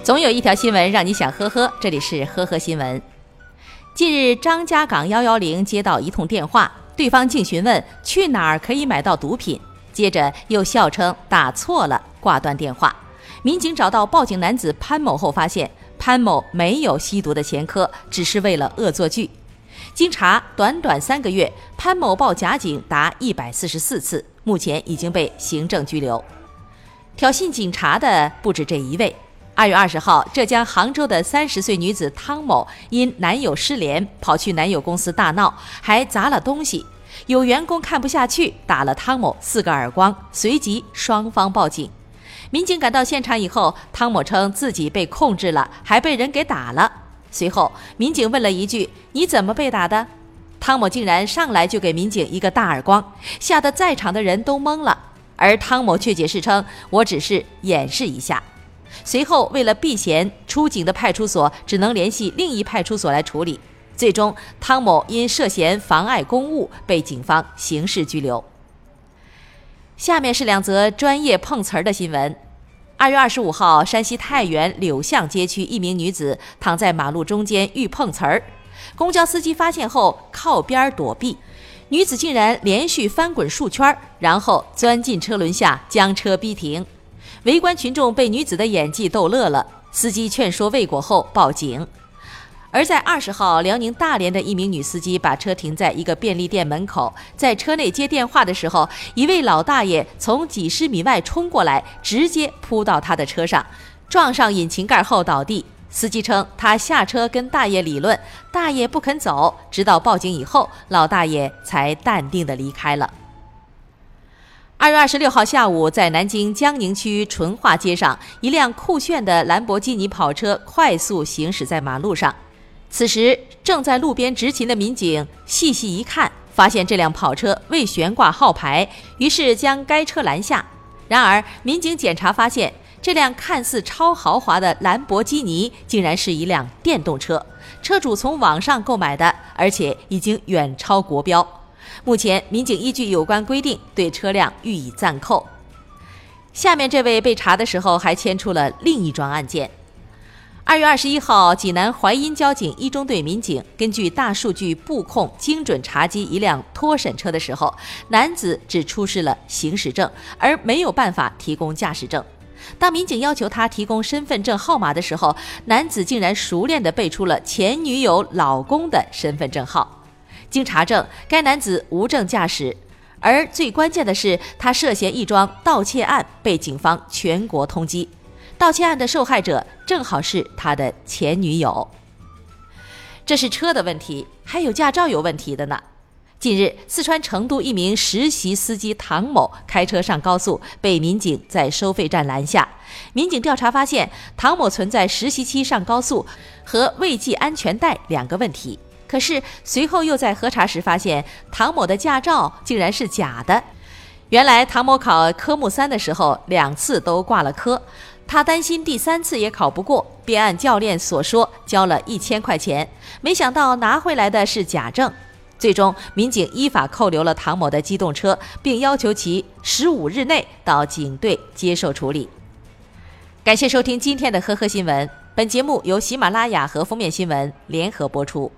总有一条新闻让你想呵呵，这里是呵呵新闻。近日，张家港幺幺零接到一通电话，对方竟询问去哪儿可以买到毒品，接着又笑称打错了，挂断电话。民警找到报警男子潘某后，发现潘某没有吸毒的前科，只是为了恶作剧。经查，短短三个月，潘某报假警达一百四十四次，目前已经被行政拘留。挑衅警察的不止这一位。二月二十号，浙江杭州的三十岁女子汤某因男友失联，跑去男友公司大闹，还砸了东西。有员工看不下去，打了汤某四个耳光，随即双方报警。民警赶到现场以后，汤某称自己被控制了，还被人给打了。随后，民警问了一句：“你怎么被打的？”汤某竟然上来就给民警一个大耳光，吓得在场的人都懵了。而汤某却解释称：“我只是演示一下。”随后，为了避嫌，出警的派出所只能联系另一派出所来处理。最终，汤某因涉嫌妨碍公务被警方刑事拘留。下面是两则专业碰瓷儿的新闻。二月二十五号，山西太原柳巷街区一名女子躺在马路中间欲碰瓷儿，公交司机发现后靠边躲避，女子竟然连续翻滚数圈，然后钻进车轮下将车逼停。围观群众被女子的演技逗乐了，司机劝说未果后报警。而在二十号，辽宁大连的一名女司机把车停在一个便利店门口，在车内接电话的时候，一位老大爷从几十米外冲过来，直接扑到她的车上，撞上引擎盖后倒地。司机称他下车跟大爷理论，大爷不肯走，直到报警以后，老大爷才淡定地离开了。二月二十六号下午，在南京江宁区淳化街上，一辆酷炫的兰博基尼跑车快速行驶在马路上。此时，正在路边执勤的民警细细一看，发现这辆跑车未悬挂号牌，于是将该车拦下。然而，民警检查发现，这辆看似超豪华的兰博基尼竟然是一辆电动车，车主从网上购买的，而且已经远超国标。目前，民警依据有关规定对车辆予以暂扣。下面这位被查的时候还牵出了另一桩案件。二月二十一号，济南淮阴交警一中队民警根据大数据布控，精准查缉一辆脱审车的时候，男子只出示了行驶证，而没有办法提供驾驶证。当民警要求他提供身份证号码的时候，男子竟然熟练地背出了前女友老公的身份证号。经查证，该男子无证驾驶，而最关键的是，他涉嫌一桩盗窃案，被警方全国通缉。盗窃案的受害者正好是他的前女友。这是车的问题，还有驾照有问题的呢。近日，四川成都一名实习司机唐某开车上高速，被民警在收费站拦下。民警调查发现，唐某存在实习期上高速和未系安全带两个问题。可是随后又在核查时发现，唐某的驾照竟然是假的。原来唐某考科目三的时候两次都挂了科，他担心第三次也考不过，便按教练所说交了一千块钱，没想到拿回来的是假证。最终，民警依法扣留了唐某的机动车，并要求其十五日内到警队接受处理。感谢收听今天的呵呵新闻，本节目由喜马拉雅和封面新闻联合播出。